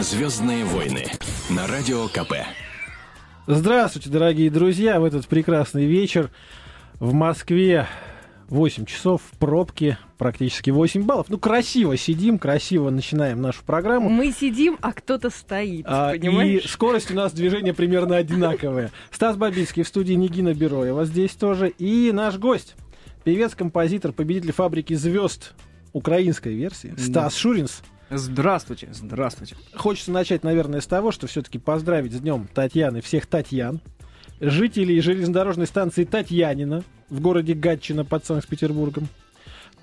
Звездные войны на радио КП. Здравствуйте, дорогие друзья! В этот прекрасный вечер в Москве 8 часов в пробке, практически 8 баллов. Ну, красиво сидим, красиво начинаем нашу программу. Мы сидим, а кто-то стоит, А, понимаешь? И скорость у нас движения примерно одинаковая. Стас Бабицкий в студии Нигина Бероева здесь тоже. И наш гость, певец-композитор, победитель фабрики звезд украинской версии, Стас Шуринс. Здравствуйте, здравствуйте. Хочется начать, наверное, с того, что все-таки поздравить с днем Татьяны всех Татьян, жителей железнодорожной станции Татьянина в городе Гатчина под Санкт-Петербургом,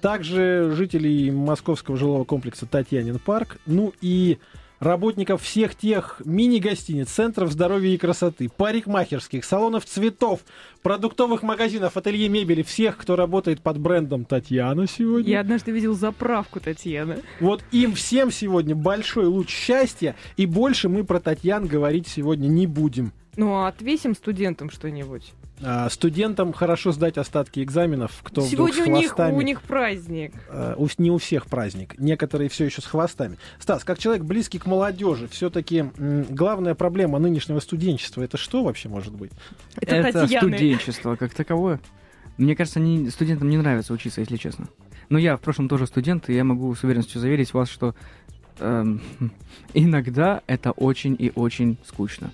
также жителей московского жилого комплекса Татьянин парк, ну и работников всех тех мини-гостиниц, центров здоровья и красоты, парикмахерских, салонов цветов, продуктовых магазинов, ателье мебели, всех, кто работает под брендом Татьяна сегодня. Я однажды видел заправку Татьяны. Вот им всем сегодня большой луч счастья, и больше мы про Татьян говорить сегодня не будем. Ну, а отвесим студентам что-нибудь. А, студентам хорошо сдать остатки экзаменов, кто Сегодня вдруг у с них, хвостами. у них праздник. А, у- не у всех праздник, некоторые все еще с хвостами. Стас, как человек близкий к молодежи, все-таки главная проблема нынешнего студенчества это что вообще может быть? Это, Татьяны. студенчество как таковое. Мне кажется, не, студентам не нравится учиться, если честно. Но я в прошлом тоже студент, и я могу с уверенностью заверить вас, что эм, иногда это очень и очень скучно.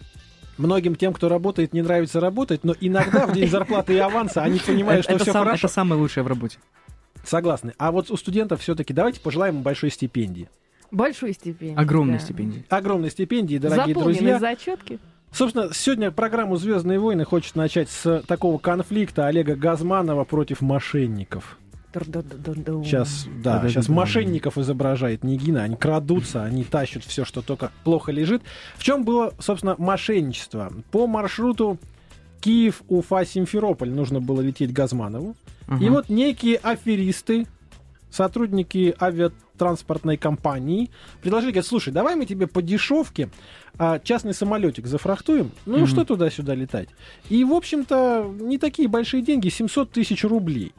Многим тем, кто работает, не нравится работать, но иногда в день зарплаты и аванса они понимают, что все хорошо. это самое лучшее в работе. Согласны. А вот у студентов все-таки давайте пожелаем им большой стипендии. Большой стипендий. Огромные да. стипендии. Огромной стипендии, дорогие Заполнены друзья. зачетки. Собственно, сегодня программу «Звездные войны» хочет начать с такого конфликта Олега Газманова против мошенников. Сейчас, да, сейчас мошенников изображает Нигина. Они крадутся, они тащат все, что только плохо лежит. В чем было, собственно, мошенничество? По маршруту Киев, Уфа, Симферополь нужно было лететь Газманову. И Ага. вот некие аферисты, сотрудники авиатранспортной компании, предложили, говорят, слушай, давай мы тебе по дешевке а, частный самолетик зафрахтуем, ну Мгм. что туда-сюда летать. И, в общем-то, не такие большие деньги, 700 тысяч рублей.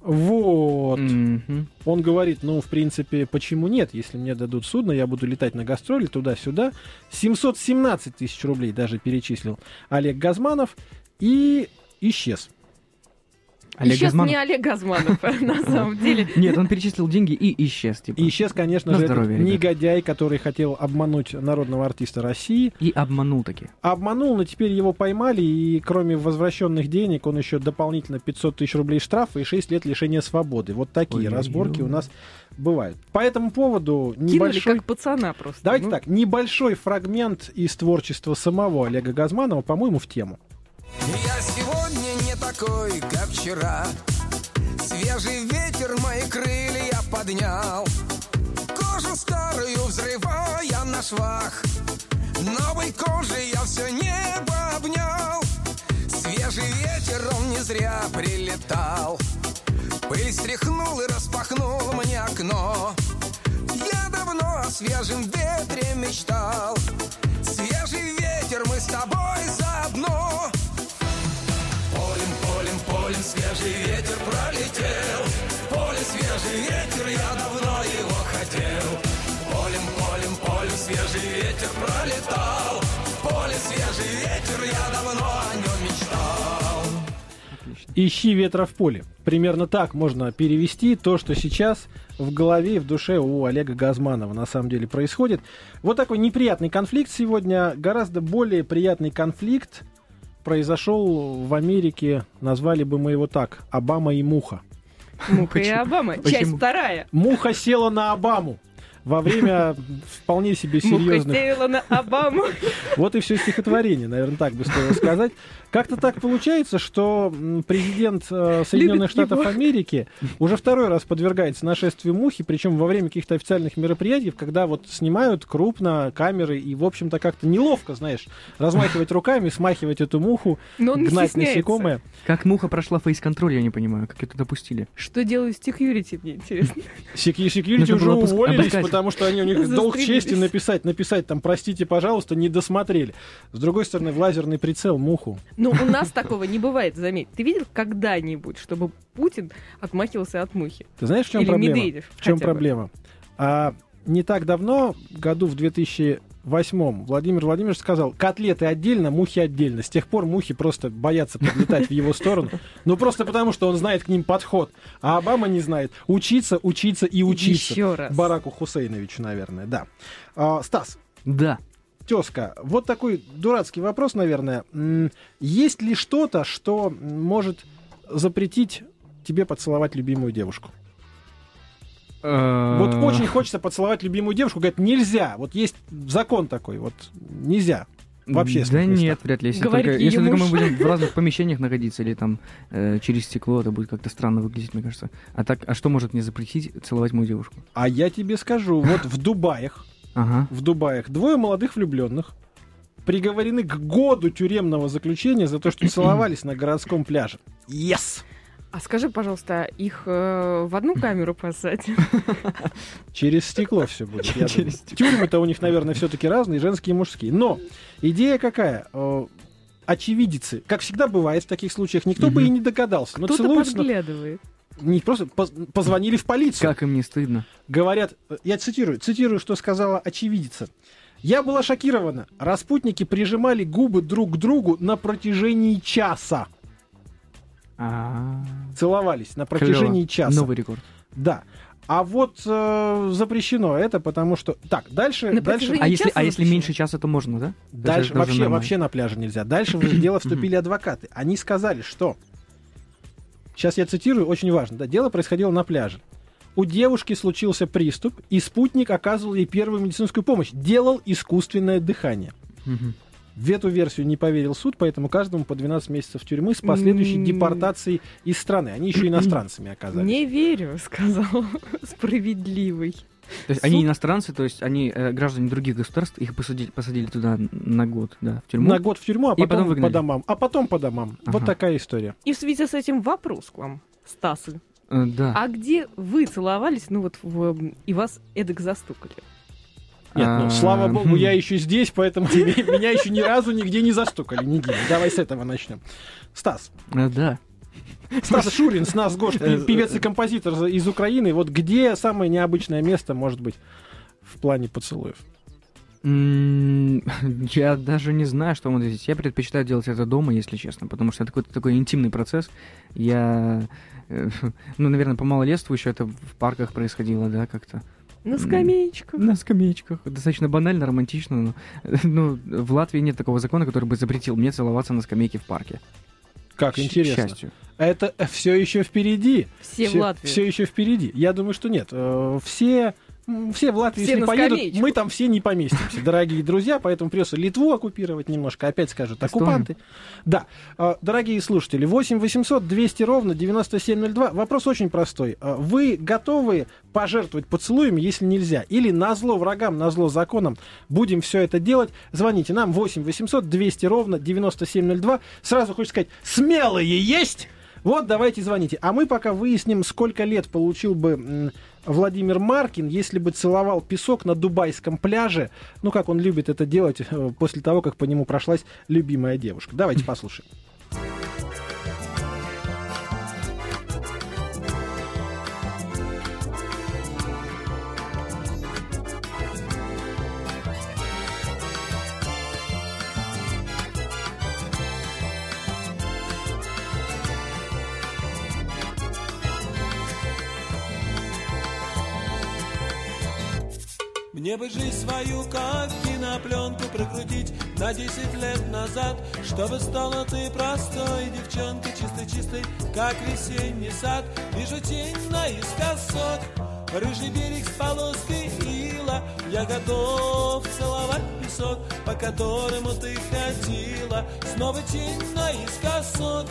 Вот. Мгм. Он говорит, ну, в принципе, почему нет? Если мне дадут судно, я буду летать на гастроли туда-сюда. 717 тысяч рублей даже перечислил Олег Газманов и исчез. Олег Исчез Газманов- не Олег Газманов, на самом деле. Нет, он перечислил деньги и исчез, типа. И исчез, конечно На же, этот здоровье, ребят. негодяй, который хотел обмануть народного артиста России. И обманул таки. Обманул, но теперь его поймали, и кроме возвращенных денег, он еще дополнительно 500 тысяч рублей штрафа и 6 лет лишения свободы. Вот такие Ой-ой-ой. разборки у нас бывают. По этому поводу Кинули небольшой... как пацана просто. Давайте Ну, так, небольшой фрагмент из творчества самого Олега Газманова, по-моему, в тему. Я сегодня такой, как вчера. Свежий ветер мои крылья поднял. Кожу старую взрывая на швах. Новой кожей я все небо обнял. Свежий ветер, он не зря прилетал. Пыль стряхнул и распахнул мне окно. Я давно о свежем ветре мечтал. Свежий ветер, мы с тобой заодно полем свежий ветер пролетел Поле свежий ветер, я давно его хотел Полем, полем, полем свежий ветер пролетал Поле свежий ветер, я давно о нем мечтал «Ищи ветра в поле». Примерно так можно перевести то, что сейчас в голове и в душе у Олега Газманова на самом деле происходит. Вот такой неприятный конфликт сегодня. Гораздо более приятный конфликт произошел в Америке, назвали бы мы его так, Обама и Муха. Муха и? Обама. Часть вторая. Муха села на Обаму во время вполне себе Муха серьезных на Обаму. Вот и все стихотворение, наверное, так бы стоило сказать. Как-то так получается, что президент э, Соединенных Любит Штатов его. Америки уже второй раз подвергается нашествию мухи, причем во время каких-то официальных мероприятий, когда вот снимают крупно камеры и, в общем-то, как-то неловко, знаешь, размахивать руками, смахивать эту муху, Но он не гнать насекомое. Как муха прошла фейс-контроль, я не понимаю, как это допустили. Что делают security, мне интересно. Секи- Секьюрити Нужно уже уволились. Потому что они у них долг чести написать, написать там, простите, пожалуйста, не досмотрели. С другой стороны, в лазерный прицел муху. Но у нас такого не бывает, заметь. Ты видел когда-нибудь, чтобы Путин отмахивался от мухи? Ты знаешь, в чем Или проблема? Медведев В чем проблема? А, не так давно, году в 2008, Владимир Владимирович сказал, котлеты отдельно, мухи отдельно. С тех пор мухи просто боятся подлетать в его сторону. Ну, просто потому, что он знает к ним подход. А Обама не знает. Учиться, учиться и учиться. Еще раз. Бараку Хусейновичу, наверное, да. А, Стас, Да. тезка, вот такой дурацкий вопрос, наверное. Есть ли что-то, что может запретить тебе поцеловать любимую девушку? Вот Э, очень хочется поцеловать любимую девушку, говорят, нельзя. Вот есть закон такой, вот нельзя. В общественных Да местах. нет, вряд ли. Если Говорит только, если только мы будем в разных помещениях находиться или там э, через стекло, это будет как-то странно выглядеть, мне кажется. А так, а что может мне запретить целовать мою девушку? А я тебе скажу, вот в Дубаях, Ага. в Дубаях двое молодых влюбленных приговорены к году тюремного заключения за то, что целовались на городском пляже. Yes! А скажи, пожалуйста, их э, в одну камеру посадить? Через стекло все будет. Тюрьмы-то у них, наверное, все-таки разные, женские и мужские. Но идея какая? Э, Очевидцы, как всегда бывает в таких случаях, никто бы и не догадался. Но Кто-то подглядывает. не просто поз- позвонили в полицию. Как им не стыдно? Говорят, я цитирую, цитирую, что сказала очевидица. Я была шокирована. Распутники прижимали губы друг к другу на протяжении часа. А, Целовались на протяжении клёво. часа. Новый рекорд. Да. А вот э, запрещено это, потому что... Так, дальше... На дальше... протяжении А если, часа а если меньше часа, то можно, да? Дальше вообще, нормально. вообще на пляже нельзя. Дальше в дело вступили адвокаты. Они сказали, что... Сейчас я цитирую, очень важно. Да, дело происходило на пляже. У девушки случился приступ, и спутник оказывал ей первую медицинскую помощь. Делал искусственное дыхание. В эту версию не поверил суд, поэтому каждому по 12 месяцев тюрьмы с последующей депортацией из страны. Они еще иностранцами оказались. Не верю, сказал справедливый. То есть они Суд- иностранцы, то есть они э, граждане других государств, их посадили, посадили туда на год, да, в тюрьму. На год в тюрьму, а И потом потом, по домам. А потом по домам. Вот Ага. такая история. И в связи с этим вопрос к вам, Стасы. Э, да. А где вы целовались, ну вот, в, и вас эдак застукали? Нет, ну, А, слава богу, хм. я еще здесь, поэтому меня еще ни разу нигде не застукали. Нигде. Давай с этого начнем. Стас. Э, Да. Стас Шурин, с нас Э, певец и композитор из Украины. Вот где самое необычное место может быть в плане поцелуев? Я даже не знаю, что вам ответить. Я предпочитаю делать это дома, если честно, потому что это какой-то такой интимный процесс. Я, э, ну, наверное, по малолетству еще это в парках происходило, да, как-то. На скамеечках. На скамеечках. Достаточно банально, романтично, но ну, в Латвии нет такого закона, который бы запретил мне целоваться на скамейке в парке. Как К интересно. счастью. Это все еще впереди. Все в Латвии. Все еще впереди. Я думаю, что нет. Э, Все, все в Латвии, Все если на поедут, скамеечку. мы там все не поместимся, дорогие друзья, поэтому придется Литву оккупировать немножко. Опять скажут, оккупанты. Да. Э, Дорогие слушатели, 8 800 200 ровно 9702. Вопрос очень простой. Э, Вы готовы пожертвовать поцелуями, если нельзя? Или на зло врагам, на зло законам будем все это делать? Звоните нам 8 800 200 ровно 9702. Сразу хочу сказать, смелые есть? Вот, давайте звоните. А мы пока выясним, сколько лет получил бы Владимир Маркин, если бы целовал песок на дубайском пляже. Ну, как он любит это делать э, после того, как по нему прошлась любимая девушка. Давайте послушаем. Мне бы жизнь свою, как кинопленку, прокрутить на 10 лет назад, чтобы стала ты простой девчонкой, чистой-чистой, как весенний сад. Вижу тень наискосок, рыжий берег с полоской. Я готов целовать песок, по которому ты ходила. Снова тень наискосок,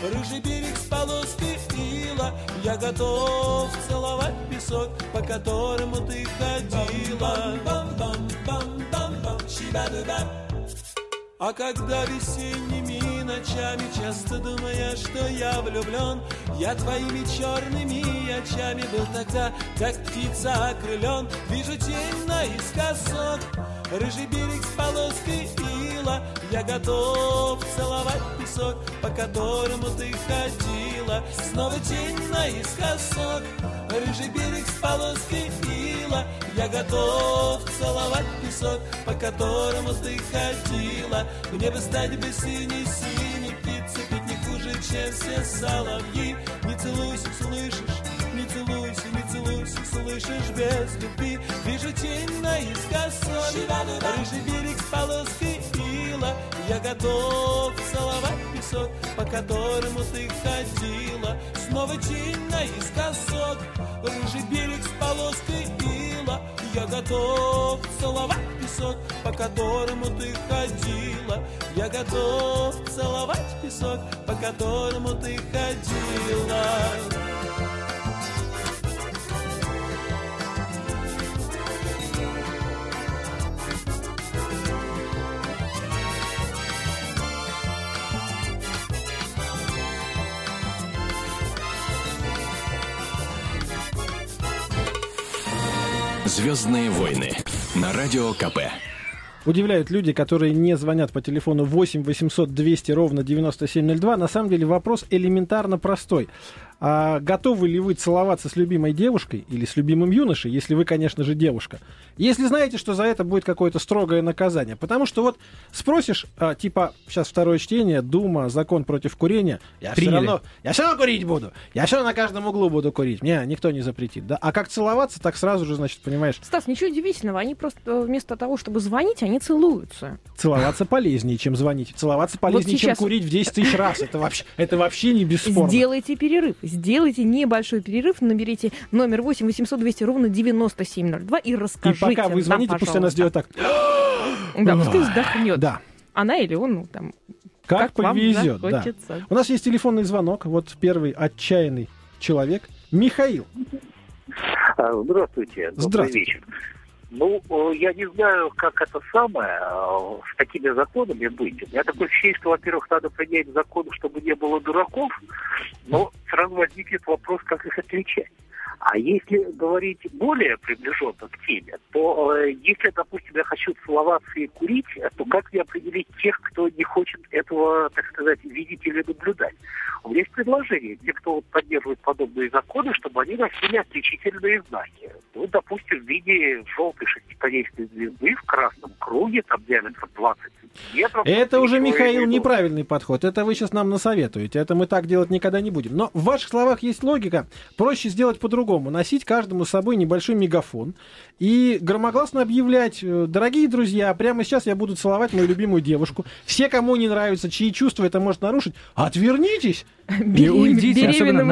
рыжий берег с полоской ила. Я готов целовать песок, по которому ты ходила. А когда весенними ночами часто думая, что я влюблен, я твоими черными очами был тогда, как птица окрылен. Вижу тень наискосок, рыжий берег с полоской ила. Я готов целовать песок, по которому ты ходила. Снова тень наискосок, рыжий берег с полоской ила. Ходила, я готов целовать песок, по которому ты ходила. Мне бы стать бы синий-синий, птицы пить не хуже, чем все соловьи. Не целуйся, слышишь? Не целуйся, не целуйся, слышишь, без любви Вижу тень наискосок, рыжий берег с полоской ила Я готов целовать песок, по которому ты ходила Снова тень наискосок, рыжий берег с полоской ила Я готов целовать песок, по которому ты ходила Я готов целовать песок, по которому ты ходила Звездные войны на радио КП. Удивляют люди, которые не звонят по телефону 8 800 200 ровно 9702. На самом деле вопрос элементарно простой. А готовы ли вы целоваться с любимой девушкой или с любимым юношей, если вы, конечно же, девушка? Если знаете, что за это будет какое-то строгое наказание. Потому что вот спросишь, а, типа, сейчас второе чтение, Дума, закон против курения, я все Приняли. равно, я все равно курить буду. Я все равно на каждом углу буду курить. Мне никто не запретит. Да? А как целоваться, так сразу же, значит, понимаешь, Стас, ничего удивительного, они просто э, вместо того, чтобы звонить, они целуются. целоваться полезнее, чем звонить. Целоваться полезнее, чем сейчас- курить в 10 тысяч раз. Это вообще, это вообще не бесспорно. Сделайте перерыв. Сделайте небольшой перерыв, наберите номер 8 800 200 ровно 9702 и И расскажите пока вы нам, звоните, пусть она сделает так. Да, пускай вздохнет. Да. Она или он, ну, там, Как, вам повезет, да. У нас есть телефонный звонок. Вот первый отчаянный человек. Михаил. А, Здравствуйте, добрый Здравствуйте. вечер. Ну, э, я не знаю, как это самое э, с такими законами быть. У меня такое ощущение, что, во-первых, надо принять закон, чтобы не было дураков, но сразу возникнет вопрос, как их отличать. А если говорить более приближенно к теме, то э, если, допустим, я хочу целоваться и курить, э, то как мне определить тех, кто не хочет этого, так сказать, видеть или наблюдать? У меня есть предложение. Те, кто вот поддерживает подобные законы, чтобы они носили отличительные знаки. Ну, допустим, в виде желтой шестиконечной звезды в красном круге, там диаметр 20 сантиметров. Это уже, Михаил, неправильный подход. Это вы сейчас нам насоветуете. Это мы так делать никогда не будем. Но в ваших словах есть логика. Проще сделать по-другому. Носить каждому с собой небольшой мегафон и громогласно объявлять, э, дорогие друзья, прямо сейчас я буду целовать мою любимую девушку. Все, кому не нравится, чьи чувства это может нарушить, отвернитесь. Не уйдите,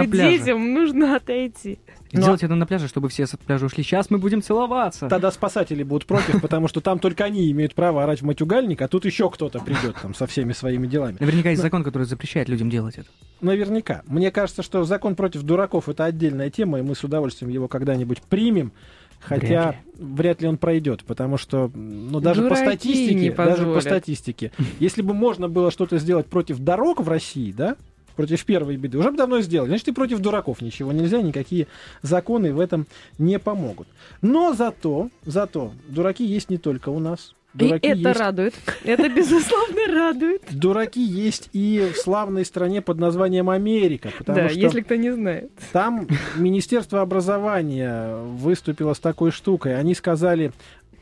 пляже. детям нужно отойти. И Сделайте это на пляже, чтобы все с пляжа ушли. Сейчас мы будем целоваться. Тогда спасатели будут против, потому что там только они имеют право орать в матюгальник, а тут еще кто-то придет там со всеми своими делами. Наверняка есть закон, который запрещает людям делать это. Наверняка. Мне кажется, что закон против дураков это отдельная тема, и мы с удовольствием его когда-нибудь примем. Хотя вряд ли, он пройдет, потому что, ну, даже по Дураки статистике, не даже по статистике, если бы можно было что-то сделать против дорог в России, да, против первой беды, уже бы давно сделали. Значит, и против дураков ничего нельзя, никакие законы в этом не помогут. Но зато, зато, дураки есть не только у нас. Дураки и это есть радует. Это, безусловно, радует. Дураки есть и в славной стране под названием Америка, потому Да, что если кто не знает. там Министерство образования выступило с такой штукой. Они сказали,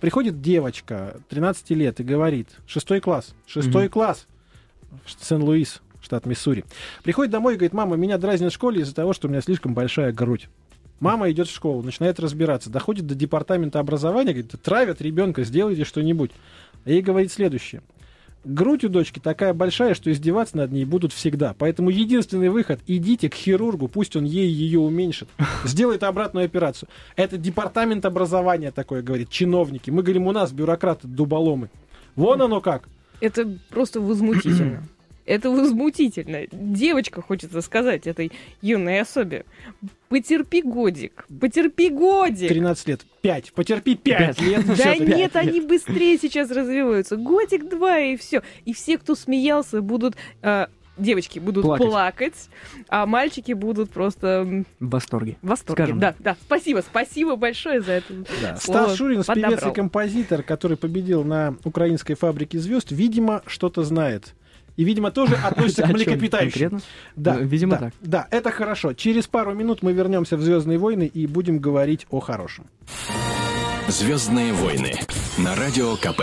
приходит девочка 13 лет и говорит, шестой класс, шестой Мгм. класс, в Сен-Луис, штат Миссури. Приходит домой и говорит, мама, меня дразнят в школе из-за того, что у меня слишком большая грудь. Мама идет в школу, начинает разбираться, доходит до департамента образования, говорит, травят ребенка, сделайте что-нибудь. Ей говорит следующее. Грудь у дочки такая большая, что издеваться над ней будут всегда. Поэтому единственный выход – идите к хирургу, пусть он ей ее уменьшит. Сделает обратную операцию. Это департамент образования такое говорит, чиновники. Мы говорим, у нас бюрократы дуболомы. Вон оно как. Это просто возмутительно. Это возмутительно. Девочка, хочется сказать, этой юной особе. Потерпи годик. Потерпи годик. 13 лет. 5. Потерпи 5 Пять. лет. Да нет, они быстрее сейчас развиваются. Годик два и все. И все, кто смеялся, будут э, девочки будут Плакать. плакать, а мальчики будут просто В восторге. в восторге. Скажем. Да, да. Спасибо, спасибо большое за это. Да. Стас Шурин, певец и подобрал. композитор, который победил на украинской фабрике звезд, видимо, что-то знает. И, видимо, тоже относится к млекопитающим. конкретно? Да, Ну, видимо, да, так. Да, это хорошо. Через пару минут мы вернемся в Звездные войны и будем говорить о хорошем. Звездные войны на радио КП.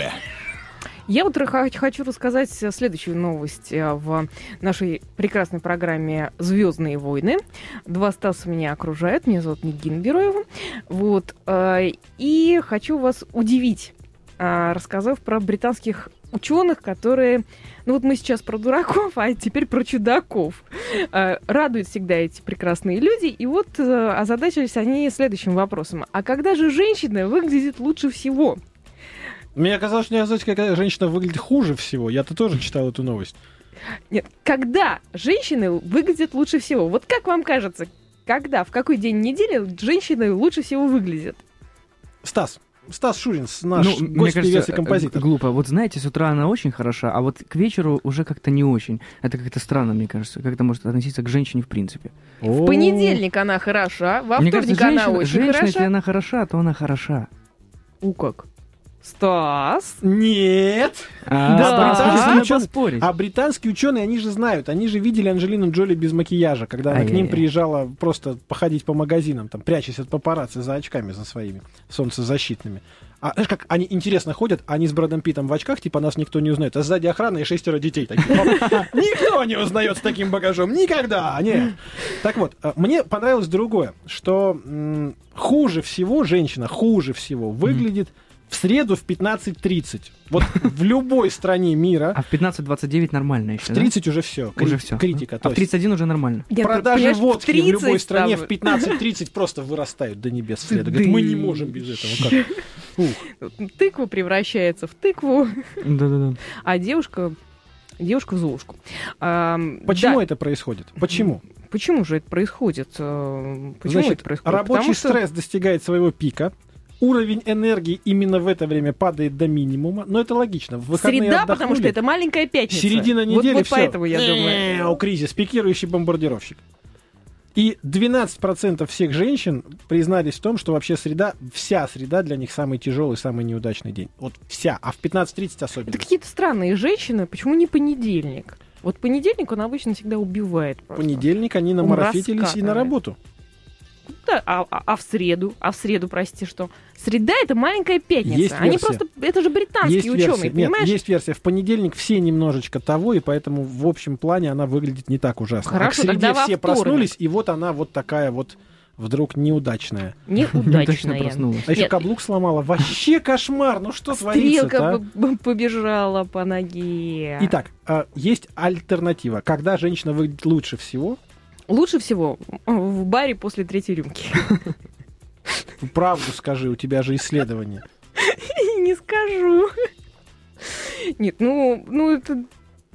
Я вот хочу рассказать следующую новость э, в нашей прекрасной программе «Звездные войны». Два Стаса меня окружают, меня зовут Нигин Бероева. Вот. э, И хочу вас удивить, э, рассказав про британских ученых, которые... Ну вот мы сейчас про дураков, а теперь про чудаков. Э, Радуют всегда эти прекрасные люди. И вот э, озадачились они следующим вопросом. А когда же женщина выглядит лучше всего? Мне казалось, что не знаете, какая женщина выглядит хуже всего. Я-то тоже читал эту новость. Нет, когда женщины выглядят лучше всего? Вот как вам кажется, когда, в какой день недели женщины лучше всего выглядят? Стас. Стас Шуринс, наш Ну, мне гость, кажется, певец и композитор. э, глупо. Вот знаете, с утра она очень хороша, а вот к вечеру уже как-то не очень. Это как-то странно, мне кажется. Как это может относиться к женщине в принципе? В понедельник она хороша, во мне вторник кажется, она женщина, очень женщина, если хороша. она хороша, то она хороша. У как? Стас? Нет! А, Да. Ученый- поспорить. А британские ученые, они же знают, они же видели Анджелину Джоли без макияжа, когда она к ним Ай-яй-яй. приезжала просто походить по магазинам, там, прячась от папарацци за очками за своими солнцезащитными. А знаешь, как они интересно ходят, они с Брэдом Питом в очках, типа нас никто не узнает, а сзади охрана и шестеро детей таких. Никто не узнает с таким багажом, никогда, нет. Так вот, а, мне понравилось другое, что хуже всего женщина, хуже всего выглядит в среду в 15.30. Вот в любой стране мира А в 15-29 нормально еще, в 30 уже все. Уже все. Критика. А в есть 31 уже нормально. Я, продажи понимаешь, в водки в любой 30 стране там- в 15-30 просто вырастают до небес следа. Говорят, мы не можем без этого. Как? Ух. Тыква превращается в тыкву, Да-да-да. а девушка... Девушка в золушку. Ам, Почему да, это происходит? Почему? Почему же это происходит? Э, Почему Значит, это происходит? рабочий Потому что- стресс достигает своего пика. Уровень энергии именно в это время падает до минимума. Но это логично. В выходные Среда, потому отдохнули. что это маленькая пятница. Середина Вот- недели, Вот, всё. поэтому я думаю. Кризис, пикирующий бомбардировщик. И 12% всех женщин признались в том, что вообще среда, вся среда для них самый тяжелый, самый неудачный день. Вот вся, а в 15.30 особенно. Это какие-то странные женщины. Почему не понедельник? Вот понедельник он обычно всегда убивает просто. понедельник они Он намарафетились и на работу. Да, а, а- а в среду? А в среду, прости, что? Среда это маленькая пятница. Есть Они версия. просто. Это же британские есть ученые, версия. Нет, понимаешь? есть версия. В понедельник все немножечко того, и поэтому в общем плане она выглядит не так ужасно. а к Хорошо, среде тогда все вторник. проснулись, и вот она вот такая вот вдруг неудачная. Неудачная. проснулась. А еще Нет. каблук сломала. Вообще кошмар. Ну что творится Стрелка побежала по ноге. Итак, а, есть альтернатива. Когда женщина выглядит лучше всего, Лучше всего в баре после третьей рюмки. правду скажи, у тебя же исследование. Не скажу. Нет, ну, ну это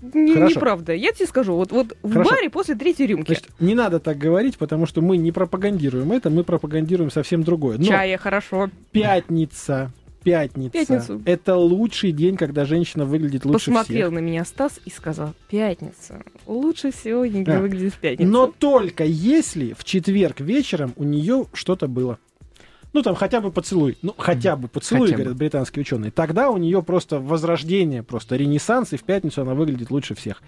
не- Хорошо. неправда. Я тебе скажу, вот, вот в Хорошо. баре после третьей рюмки. Значит, не надо так говорить, потому что мы не пропагандируем это, мы пропагандируем совсем другое. Но Чая хорошо. пятница, пятница, Пятницу. это лучший день, когда женщина выглядит лучше Посмотрел всех. на меня Стас и сказал, пятница. Лучше всего не Да. выглядит в пятницу. Но только если в четверг вечером у нее что-то было. Ну, там хотя бы поцелуй. Ну, хотя бы поцелуй, Хотя бы. говорят британские ученые. Тогда у нее просто возрождение, просто ренессанс, и в пятницу она выглядит лучше всех.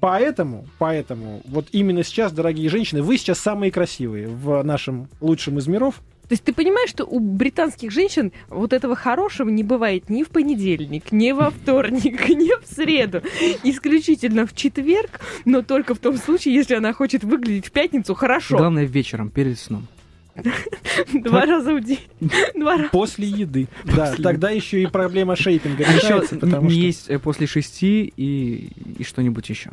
Поэтому, поэтому, вот именно сейчас, дорогие женщины, вы сейчас самые красивые в нашем лучшем из миров. То есть ты понимаешь, что у британских женщин вот этого хорошего не бывает ни в понедельник, ни во вторник, ни в среду. Исключительно в четверг, но только в том случае, если она хочет выглядеть в пятницу хорошо. Главное вечером, перед сном. Два раза в день. Два раза. После еды. Да, тогда еще и проблема шейпинга решается, потому не что... есть э, после шести и, и что-нибудь еще.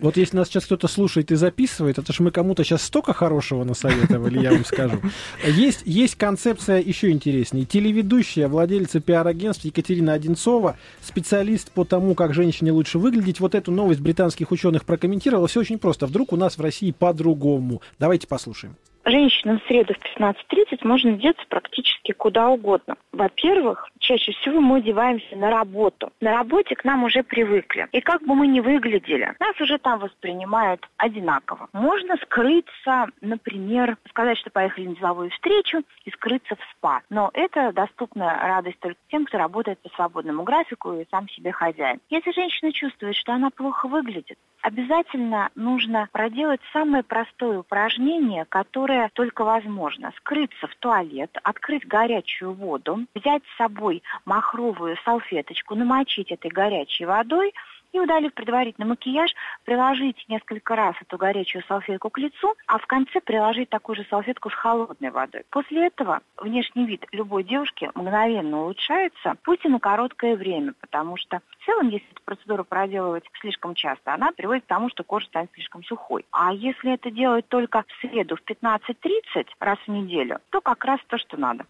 Вот если нас сейчас кто-то слушает и записывает, это ж мы кому-то сейчас столько хорошего насоветовали, я вам скажу. Есть, есть концепция еще интереснее. Телеведущая, владельца пиар-агентств Екатерина Одинцова, специалист по тому, как женщине лучше выглядеть, вот эту новость британских ученых прокомментировала. Все очень просто. Вдруг у нас в России по-другому. Давайте послушаем. Женщинам в среду в 15.30 можно деться практически куда угодно. Во-первых, чаще всего мы одеваемся на работу. На работе к нам уже привыкли. И как бы мы ни выглядели, нас уже там воспринимают одинаково. Можно скрыться, например, сказать, что поехали на деловую встречу и скрыться в спа. Но это доступна радость только тем, кто работает по свободному графику и сам себе хозяин. Если женщина чувствует, что она плохо выглядит, обязательно нужно проделать самое простое упражнение, которое только возможно. Скрыться в туалет, открыть горячую воду, взять с собой махровую салфеточку, намочить этой горячей водой – и, удалив предварительно макияж, приложить несколько раз эту горячую салфетку к лицу, а в конце приложить такую же салфетку с холодной водой. После этого внешний вид любой девушки мгновенно улучшается, пусть и на короткое время, потому что в целом, если эту процедуру проделывать слишком часто, она приводит к тому, что кожа станет слишком сухой. А если это делать только в среду в 15-30 раз в неделю, то как раз то, что надо.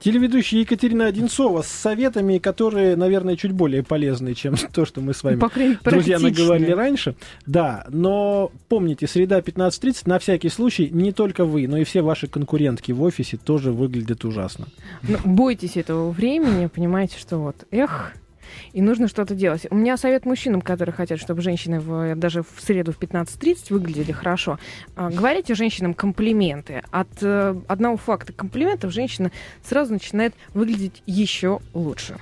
Телеведущая Екатерина Одинцова с советами, которые, наверное, чуть более полезны, чем то, что мы с вами, друзья, наговорили раньше. Да, но помните, среда 15.30, на всякий случай, не только вы, но и все ваши конкурентки в офисе тоже выглядят ужасно. Ну, бойтесь этого времени, понимаете, что вот, эх, и нужно что-то делать. У меня совет мужчинам, которые хотят, чтобы женщины в, даже в среду в 15.30 выглядели хорошо. А, Говорите женщинам комплименты. От э, одного факта комплиментов женщина сразу начинает выглядеть еще лучше.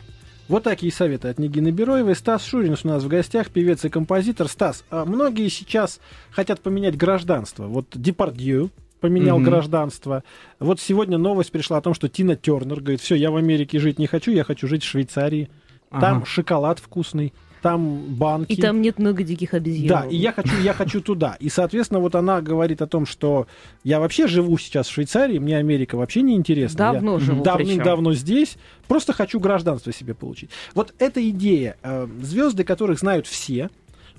Вот такие советы от Нигины Бероевой. Стас Шурин у нас в гостях, певец и композитор. Стас, а многие сейчас хотят поменять гражданство. Вот Депардью поменял Мгм. гражданство. Вот сегодня новость пришла о том, что Тина Тернер говорит, все, я в Америке жить не хочу, я хочу жить в Швейцарии. Там Ага. шоколад вкусный, там банки. И там нет много диких обезьян. Да, и я хочу, я хочу туда. И, соответственно, вот она говорит о том, что я вообще живу сейчас в Швейцарии, мне Америка вообще не интересна. Давно я живу Давным-давно здесь, просто хочу гражданство себе получить. Вот эта идея, э, звезды, которых знают все,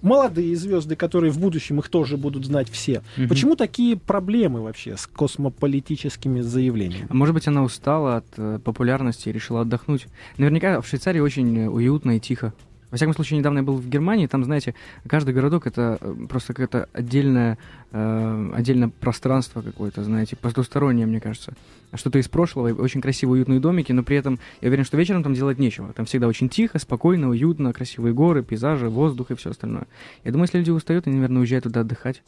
молодые звезды, которые в будущем их тоже будут знать все. Мгм. Почему такие проблемы вообще с космополитическими заявлениями? А Может быть, она устала от э, популярности и решила отдохнуть. Наверняка в Швейцарии очень э, уютно и тихо. Во всяком случае, недавно я был в Германии, там, знаете, каждый городок это э, просто какое-то отдельное, э, отдельное пространство какое-то, знаете, потустороннее, мне кажется. Что-то из прошлого, очень красивые уютные домики, но при этом я уверен, что вечером там делать нечего. Там всегда очень тихо, спокойно, уютно, красивые горы, пейзажи, воздух и все остальное. Я думаю, если люди устают, они, наверное, уезжают туда отдыхать.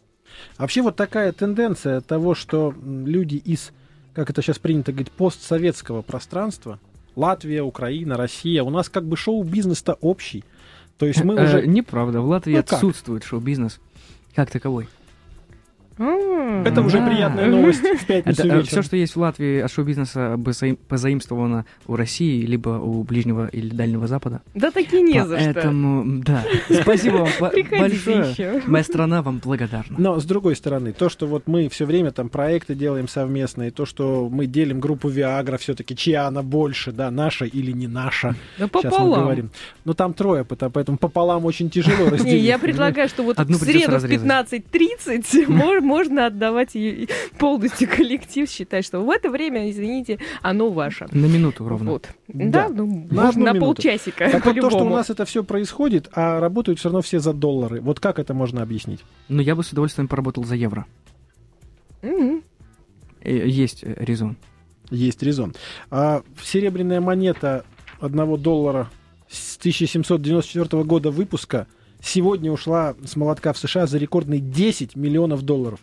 Вообще вот такая тенденция того, что люди из, как это сейчас принято говорить, постсоветского пространства, Латвия, Украина, Россия, у нас как бы шоу-бизнес-то общий. То есть мы Э, уже... Неправда, в Латвии Ну отсутствует шоу-бизнес как таковой. Это уже приятная новость в пятницу Это, вечером. все, что есть в Латвии от шоу-бизнеса, позаим- позаимствовано у России, либо у Ближнего или Дальнего Запада. Да таки не за что. Поэтому, да, спасибо вам большое. Моя страна вам благодарна. Но с другой стороны, то, что вот мы все время там проекты делаем совместные, то, что мы делим группу Виагра, все-таки чья она больше, да, наша или не наша, Да сейчас мы пополам. говорим. Но там трое, поэтому пополам очень тяжело Не, разделить. я предлагаю, что вот в среду в разрезать. 15.30 мо- можно отдавать ей полностью коллектив, считать, что в это время, извините, оно ваше. На минуту ровно. Вот. Да. Да, ну, На можно на полчасика, Так вот, то, что у нас это все происходит, а работают все равно все за доллары. Вот как это можно объяснить? Но я бы с удовольствием поработал за евро. Э, Есть э, резон. Есть резон. А серебряная монета одного доллара с 1794 года выпуска сегодня ушла с молотка в США за рекордные 10 миллионов долларов.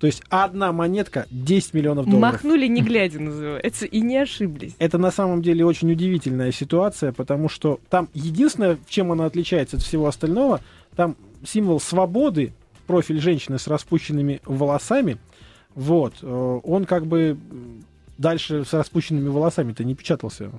То есть одна монетка 10 миллионов долларов. Махнули не глядя, называется, и не ошиблись. Это на самом деле очень удивительная ситуация, потому что там единственное, чем она отличается от всего остального, там символ свободы, профиль женщины с распущенными волосами. Вот, э, он как бы дальше с распущенными волосами-то не печатался.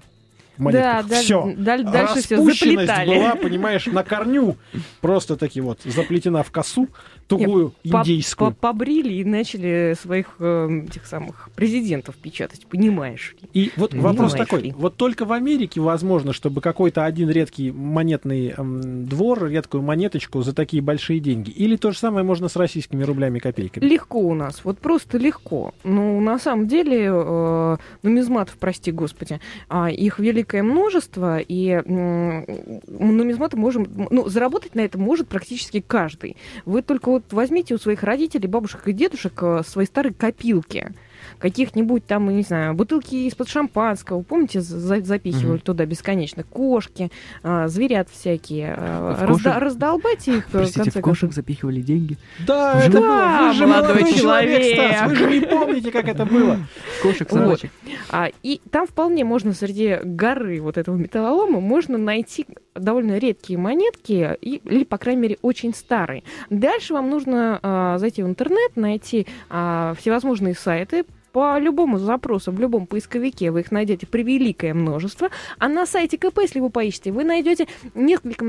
Монетках. да, Всё. даль- дальше все заплетали. была, понимаешь, на корню. Просто таки вот заплетена в косу, тугую По- индейскую. по- Побрили и начали своих э, тех самых президентов печатать, понимаешь ли? И вот Ну, вопрос понимаешь такой. ли. Вот только в Америке возможно, чтобы какой-то один редкий монетный эм, двор, редкую монеточку за такие большие деньги. Или то же самое можно с российскими рублями и копейками. Легко у нас, вот просто легко. Ну, на самом деле, э, нумизматов, прости господи, а, их великое множество, и нумизматы можем, ну, заработать на этом может практически каждый. Вы только вот возьмите у своих родителей, бабушек и дедушек э, свои старые копилки. Каких-нибудь там, не знаю, бутылки из-под шампанского, помните, за- запихивали Мгм. туда бесконечно, кошки, а, зверят всякие, а, В разда- кошек- раздолбайте их, в Простите, конце в кошек концов. запихивали деньги. Да, Жил- это было. Вы же молодой молодой человек, человек. Стас. Вы же не помните, как это было. Кошек, Вот. собачек. А, и там вполне можно среди горы вот этого металлолома можно найти довольно редкие монетки, и- или, по крайней мере, очень старые. Дальше вам нужно а, зайти в интернет, найти а, всевозможные сайты, по любому запросу, в любом поисковике вы их найдете превеликое множество. А на сайте КП, если вы поищете, вы найдете несколько,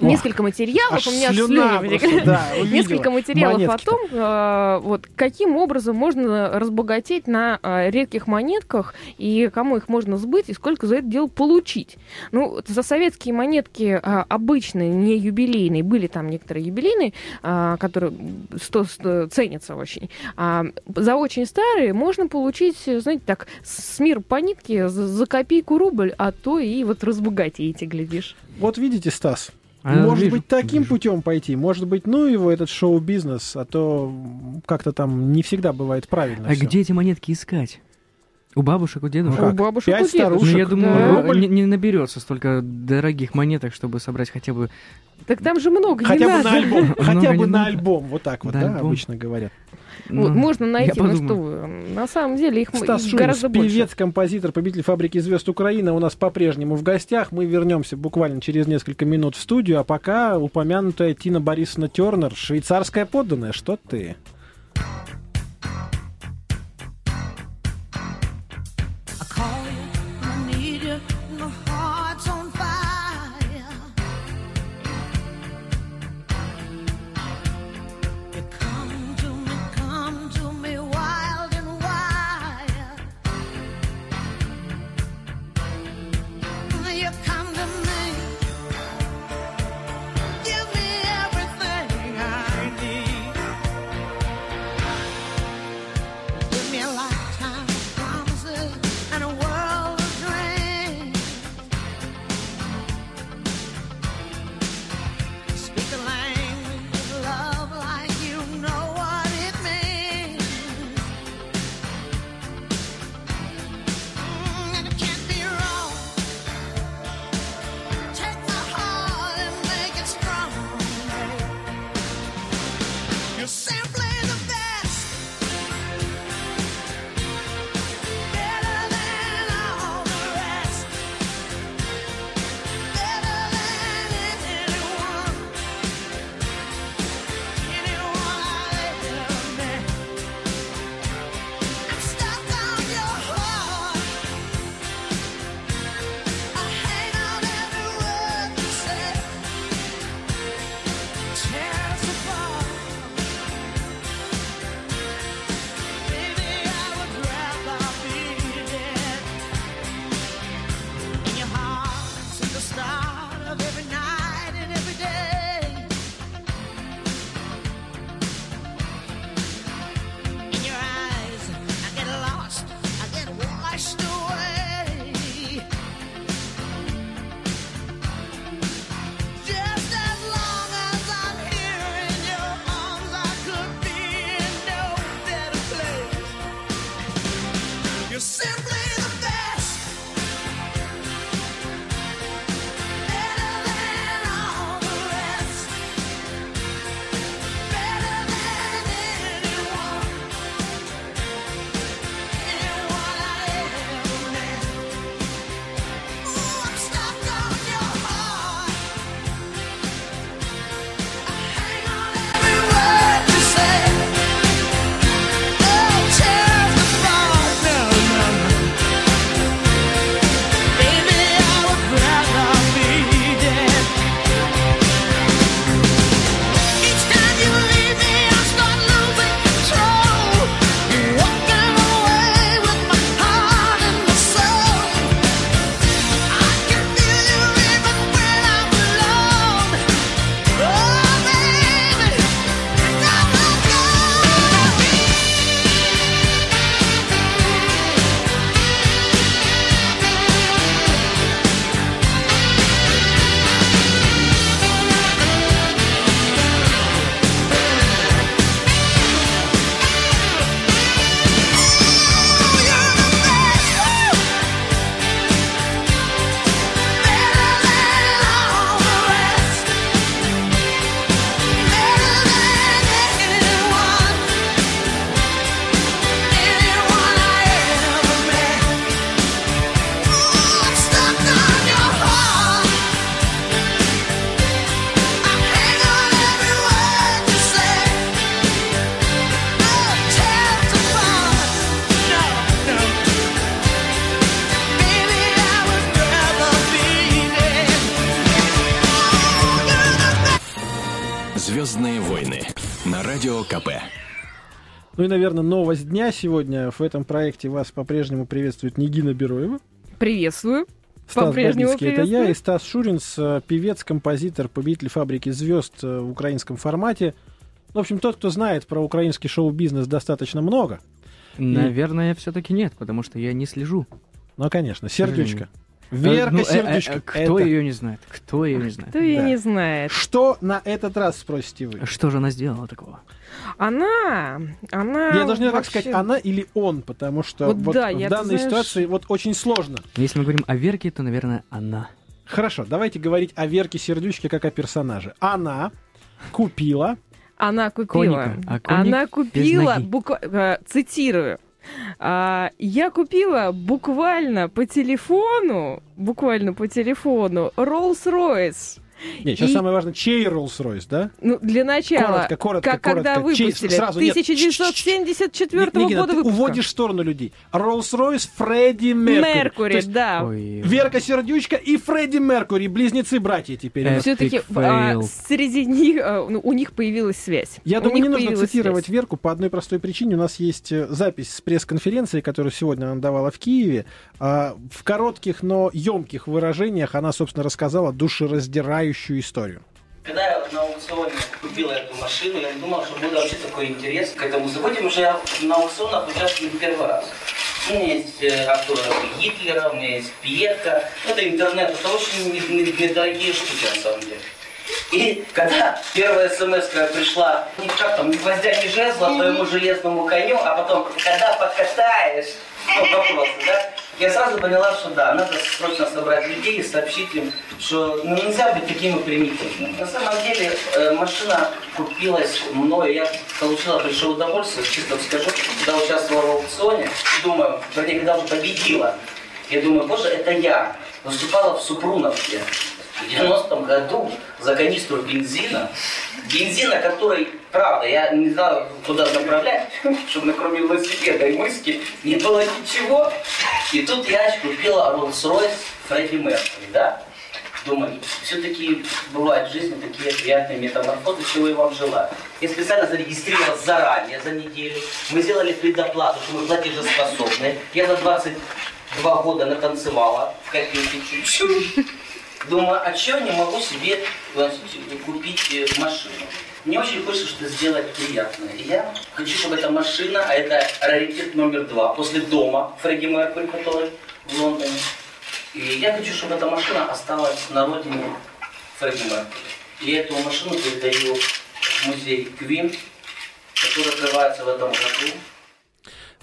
несколько материалов. Аж У меня слюна слюни да. Несколько материалов о Монетки-то. том, э, вот, каким образом можно разбогатеть на э, редких монетках, и кому их можно сбыть, и сколько за это дело получить. Ну, за советские монетки а, обычные, не юбилейные, были там некоторые юбилейные, которые сто- сто- ценятся очень. А за очень старые можно получить, знаете, так, с мир по нитке за, за копейку рубль, а то и вот разбогатеете, глядишь. Вот видите, Стас, А, может вижу, быть, таким вижу. путем пойти. Может быть, ну его этот шоу-бизнес, а то как-то там не всегда бывает правильно. А всё. где эти монетки искать? У бабушек, у дедушек? Ну У как, бабушек, пять у дедушек, Ну, старушек, я да. думаю, рубль? не, не наберется столько дорогих монеток, чтобы собрать хотя бы... Так там же много Хотя не бы надо. на альбом. Хотя бы на альбом. Вот так вот, да, обычно говорят. Вот, ну, можно найти, я на подумаю. что вы. На самом деле их, Стас их Шунин, гораздо больше. певец, композитор, победитель фабрики звезд Украины у нас по-прежнему в гостях. Мы вернемся буквально через несколько минут в студию, а пока упомянутая Тина Борисовна Тернер, швейцарская подданная. Что ты? Звездные войны на радио КП. Ну и, наверное, новость дня сегодня. В этом проекте вас по-прежнему приветствует Нигина Бероева. Приветствую. Стас Бабицкий, это я, и Стас Шуринс, э, певец, композитор, победитель фабрики звезд э, в украинском формате. В общем, тот, кто знает про украинский шоу-бизнес достаточно много. Наверное, все-таки нет, потому что я не слежу. Ну, конечно, сердючка. Э, Верка ну, э, э, Сердючка. Кто это- ее не знает? Кто ее не знает? Кто ее Да. не знает? Что на этот раз, спросите вы? Что же она сделала такого? Она, она Я даже не вообще- сказать, она или он, потому что Вот вот да, в я, данной знаешь- ситуации вот очень сложно. Если мы говорим о Верке, то, наверное, она. Хорошо, давайте говорить о Верке Сердючке как о персонаже. Она купила Она купила. Коника, а коник Она без купила, ноги. буква- э, цитирую. А, я купила буквально по телефону, буквально по телефону, Rolls-Royce. Нет, сейчас И- самое важное, чей Rolls-Royce, да? Ну, для начала, Коротко, коротко, как, когда коротко. Чей- выпустили, сразу нет. 1974 Никита, года ты выпуска. уводишь в сторону людей. Rolls-Royce Фредди Меркури. Меркури, есть да. Ой, Верка Сердючка и Фредди Меркури, близнецы-братья теперь. Все-таки fail. среди них а, ну, у них появилась связь. Я У думаю, не нужно цитировать связь. Верку по одной простой причине. У нас есть э, запись с пресс-конференции, которую сегодня она давала в Киеве. А, В коротких, но емких выражениях она, собственно, рассказала душераздирающую историю. Когда я на аукционе купила эту машину, я не думал, что будет вообще такой интерес к этому событию, потому что я на аукционах участвую не первый раз. У меня есть э, автографы Гитлера, у меня есть Пьетка. Это интернет, это очень не- не- недорогие штуки на самом деле. И когда первая смс пришла, ни как там, ни гвоздя, ни жезла твоему железному коню, а потом, когда покатаешь, ну, вопросы, да, я сразу поняла, что да, надо срочно собрать людей и сообщить им, что ну, нельзя быть такими примитивными. На самом деле э, машина купилась мною, я получила большое удовольствие, честно скажу, когда участвовала в аукционе, думаю, вернее, когда уже победила, я думаю, боже, это я. Выступала в Супруновке в 90-м году за канистру бензина. Бензина, который, правда, я не знаю, куда направлять, чтобы кроме велосипеда и мыски не было ничего. И тут я купила Rolls-Royce Фредди Меркьюри, да? Думаю, все-таки бывают в жизни такие приятные метаморфозы, чего я вам желаю. Я специально зарегистрировалась заранее, за неделю. Мы сделали предоплату, что мы платежеспособны. Я за 22 года натанцевала в копейки чуть-чуть. Думаю, а я не могу себе купить э, машину? Мне очень хочется что-то сделать приятное. И я хочу, чтобы эта машина, а это раритет номер два, после дома Фредди Меркури, который в Лондоне. И я хочу, чтобы эта машина осталась на родине Фредди Меркури. И эту машину передаю в музей Квин, который открывается в этом году.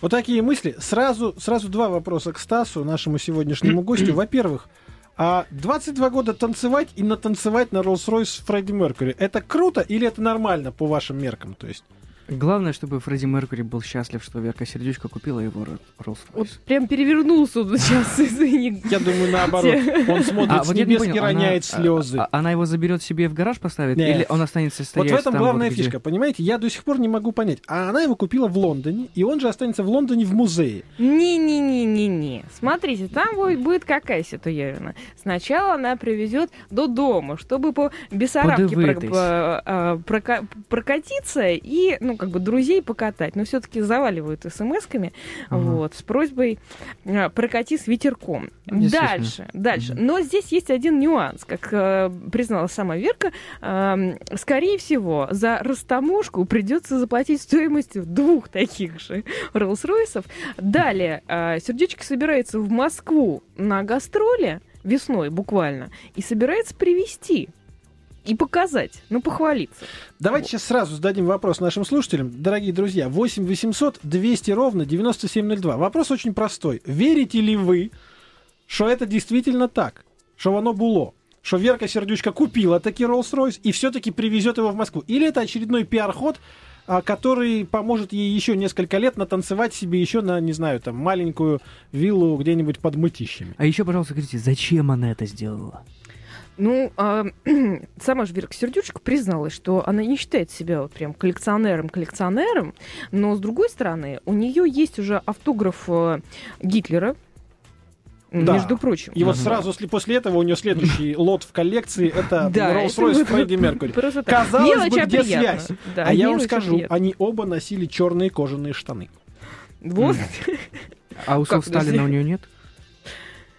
Вот такие мысли. Сразу, сразу два вопроса к Стасу, нашему сегодняшнему гостю. Во-первых, а 22 года танцевать и натанцевать на Rolls-Royce Фредди Меркьюри, это круто или это нормально по вашим меркам? То есть, Главное, чтобы Фредди Меркьюри был счастлив, что Верка Сердючка купила его Ро- Вот Rolls-Royce. прям перевернулся он сейчас, извини. я думаю, наоборот. Он смотрит А с вот небес и роняет она, слезы. а- а- она его заберет себе в гараж поставит, Нет. или он останется Вот стоять в этом там, главная вот где- фишка, понимаете? Я до сих пор не могу понять. А она его купила в Лондоне, и он же останется в Лондоне в музее. Не-не-не-не-не. Смотрите, там будет, какая ситуация. Сначала она привезет до дома, чтобы по Бессарабке а, прока- прокатиться и, ну, как бы друзей покатать. Но все-таки заваливают смс-ками Ага. вот, с просьбой а, прокати с ветерком. Дальше, дальше. Мгм. Но здесь есть один нюанс. Как э, признала сама Верка, эм, скорее всего, за растаможку придется заплатить стоимостью двух таких же Роллс-Ройсов. Далее, э, Сердючка собирается в Москву на гастроли весной буквально и собирается привезти и показать, ну, похвалиться. Давайте сейчас сразу зададим вопрос нашим слушателям. Дорогие друзья, 8 800 200 ровно 9702. Вопрос очень простой. Верите ли вы, что это действительно так? Что оно было? Что Верка Сердючка купила таки Rolls-Royce и все-таки привезет его в Москву? Или это очередной пиар-ход, а, который поможет ей еще несколько лет натанцевать себе еще на, не знаю, там, маленькую виллу где-нибудь под мытищами? А еще, пожалуйста, скажите, зачем она это сделала? Ну, а, сама же Верка Сердючка призналась, что она не считает себя вот прям коллекционером-коллекционером, но, с другой стороны, у нее есть уже автограф э, Гитлера, Да. Между прочим. И вот сразу после этого у нее следующий лот в коллекции это Rolls-Royce Фредди так. Казалось бы, где связь? А я вам скажу, они оба носили черные кожаные штаны. Вот. А усов? Сталина у нее нет?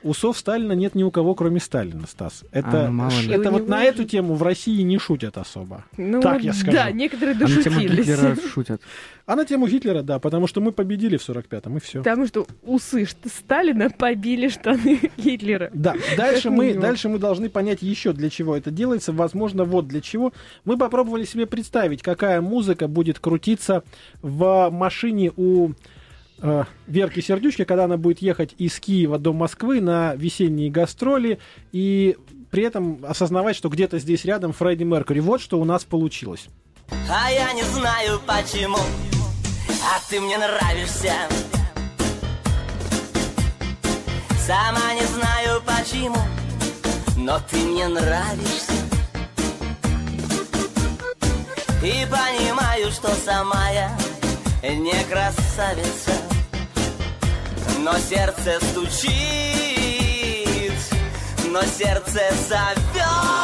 Усов Сталина нет ни у кого, кроме Сталина, Стас. Это, А, ну, это вот на эту тему в России не шутят особо. Ну, Так я скажу. Да, некоторые А на тему дошутились. Гитлера шутят. А на тему Гитлера, да, потому что мы победили в 45-м, и все. Потому что усы Сталина побили штаны Гитлера. Да, дальше мы, дальше мы должны понять еще, для чего это делается. Возможно, вот для чего. Мы попробовали себе представить, какая музыка будет крутиться в машине у э, Верки Сердючки, когда она будет ехать из Киева до Москвы на весенние гастроли и при этом осознавать, что где-то здесь рядом Фредди Меркьюри. Вот что у нас получилось. А я не знаю почему, а ты мне нравишься. Сама не знаю почему, но ты мне нравишься. И понимаю, что сама я не красавица, но сердце стучит, но сердце зовет.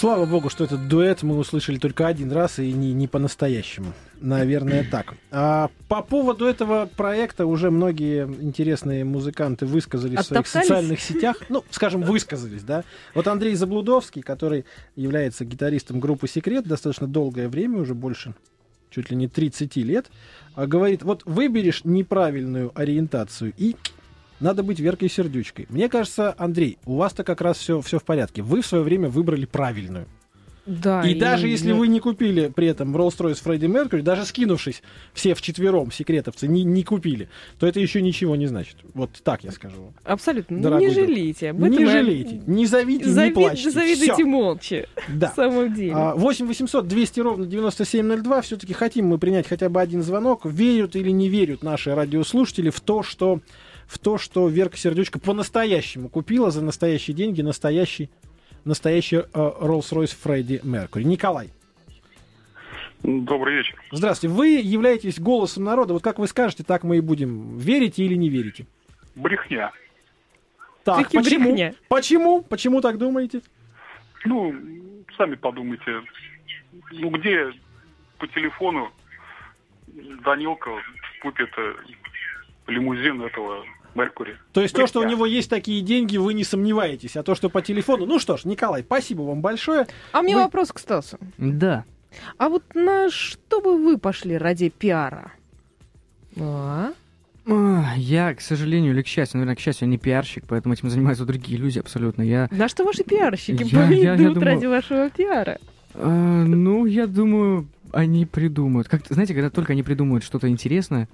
Слава богу, что этот дуэт мы услышали только один раз и не, не по-настоящему. Наверное, так. А по поводу этого проекта уже многие интересные музыканты высказались в своих социальных сетях. Ну, скажем, высказались, да. Вот Андрей Заблудовский, который является гитаристом группы «Секрет» достаточно долгое время, уже больше чуть ли не 30 лет, а, говорит, вот выберешь неправильную ориентацию и надо быть Веркой Сердючкой. Мне кажется, Андрей, у вас-то как раз все, все в порядке. Вы в свое время выбрали правильную. Да, и, даже если ну, вы не купили при этом Rolls-Royce Фредди Меркьюри, даже скинувшись все вчетвером, секретовцы, не, не купили, то это еще ничего не значит. Вот так я скажу вам. Абсолютно. Дорогой не друг. жалейте. Об этом не и- жалейте, не зовите, не Зави- плачьте. Завидуйте Всё. молча. Да. В самом деле. А, 8 800 200 ровно 9702. Все-таки хотим мы принять хотя бы один звонок. Верят или не верят наши радиослушатели в то, что в то, что Верка Сердючка по-настоящему купила за настоящие деньги настоящий, настоящий э, Rolls-Royce Фредди Меркьюри. Николай, Добрый вечер. здравствуйте. Вы являетесь голосом народа. Вот как вы скажете, так мы и будем. Верите или не верите? Брехня. Так, Таки почему? брехня. Почему? Почему так думаете? Ну, сами подумайте. Ну, где по телефону Данилка купит э, лимузин этого Меркури? То есть то, что у него есть такие деньги, вы не сомневаетесь, а то, что по телефону... Ну что ж, Николай, спасибо вам большое. А мне вы- вопрос к Стасу. Да. А вот на что бы вы пошли ради пиара? А? А, Я, к сожалению, или к счастью, наверное, к счастью, я не пиарщик, поэтому этим занимаются другие люди абсолютно. Я, На что ваши пиарщики Я- я- я пойдут думаю- ради вашего пиара? э, ну, я думаю, они придумают. Как знаете, когда только они придумают что-то интересное,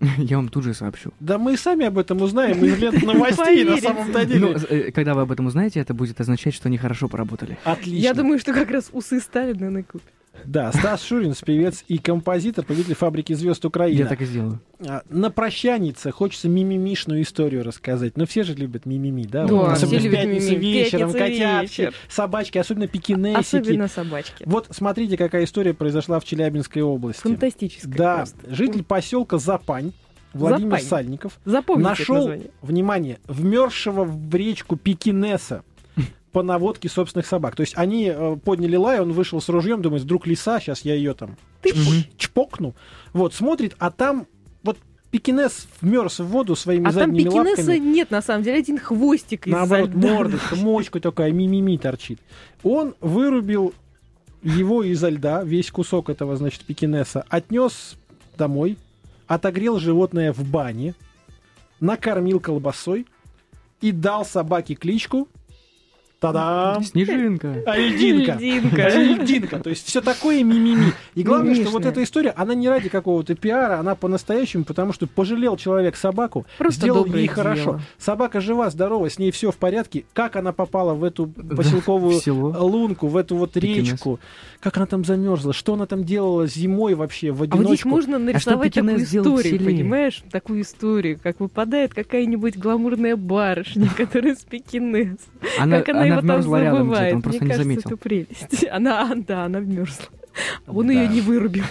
я вам тут же сообщу. Да мы и сами об этом узнаем из лент новостей на самом-то деле. Но э, когда вы об этом узнаете, это будет означать, что они хорошо поработали. Отлично. Я думаю, что как раз усы Сталина накупят. Да, Стас Шурин, певец и композитор, победитель фабрики звезд Украины. Я так и сделаю. А, На прощанице хочется мимимишную историю рассказать. Но все же любят мимими, да? Да, Вот все особенно в пятницу мимими. вечером, Пятница котятки, вечер. собачки, особенно пекинесики. Особенно собачки. Вот смотрите, какая история произошла в Челябинской области. Фантастическая Да, просто. житель поселка Запань Владимир Запань. Сальников Запомните нашел, внимание, вмерзшего в речку пекинеса по наводке собственных собак. То есть они э, подняли лай, он вышел с ружьем, думает, вдруг лиса, сейчас я ее там чп- чпокну. Вот, смотрит, а там вот пекинес вмерз в воду своими А там задними пекинеса лапками. нет, на самом деле, один хвостик из Наоборот, мордочка, мочка такая, мимими торчит. Он вырубил его изо льда, весь кусок этого, значит, пекинеса, отнес домой, отогрел животное в бане, накормил колбасой и дал собаке кличку Та-дам! Снежинка. А льдинка. Льдинка. А льдинка. То есть все такое мимими. И главное, что вот эта история, она не ради какого-то пиара, она по-настоящему, потому что пожалел человек собаку, Просто сделал ей хорошо. Собака жива, здорова, с ней все в порядке. Как она попала в эту поселковую в лунку, в эту вот речку, как она там замерзла, что она там делала зимой вообще в А вот здесь одиночку. можно нарисовать такую историю, понимаешь? Такую историю, как выпадает какая-нибудь гламурная барышня, которая с Пекинес. Она, как она, она его там вмерзла рядом где-то, он просто Мне не кажется, заметил. это прелесть. Она, да, она вмерзла. Он Да. ее не вырубил.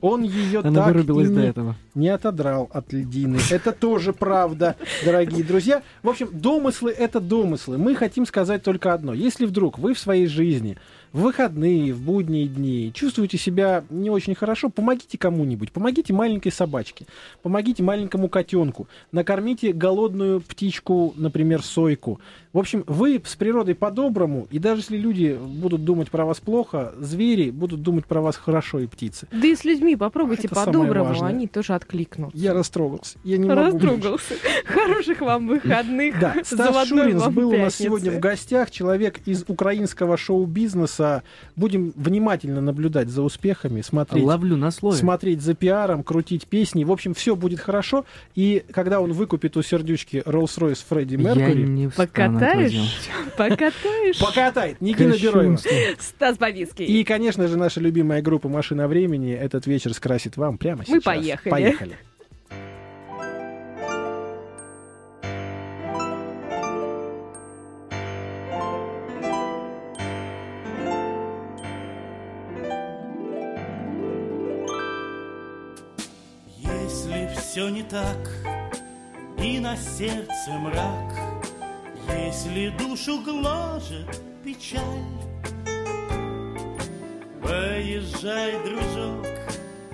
Он ее Она так вырубилась и до не- этого. не отодрал от льдины. Это тоже правда, дорогие друзья. В общем, домыслы — это домыслы. Мы хотим сказать только одно. Если вдруг вы в своей жизни в выходные, в будние дни чувствуете себя не очень хорошо, помогите кому-нибудь. Помогите маленькой собачке, помогите маленькому котенку, накормите голодную птичку, например, сойку. В общем, вы с природой по-доброму, и даже если люди будут думать про вас плохо, звери будут думать про вас хорошо и птицы. Да и с людьми попробуйте Это по-доброму, они тоже откликнут. Я растрогался. Я не могу. Растрогался. Хороших вам выходных. Да, Стас Шуринс был у нас сегодня в гостях, человек из украинского шоу-бизнеса. Будем внимательно наблюдать за успехами, смотреть, Ловлю на слове. смотреть за пиаром, крутить песни. В общем, все будет хорошо. И когда он выкупит у сердючки Rolls-Royce Фредди этого Покатаешь? Покатаешь? покатает Никина Бероева. Стас Бабицкий. И, конечно же, наша любимая группа «Машина времени» этот вечер скрасит вам прямо сейчас. Мы поехали. Поехали. Так, и на сердце мрак, Если душу гложет печаль, Поезжай, дружок,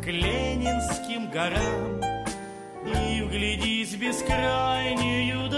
к Ленинским горам И вглядись в бескрайнюю даль.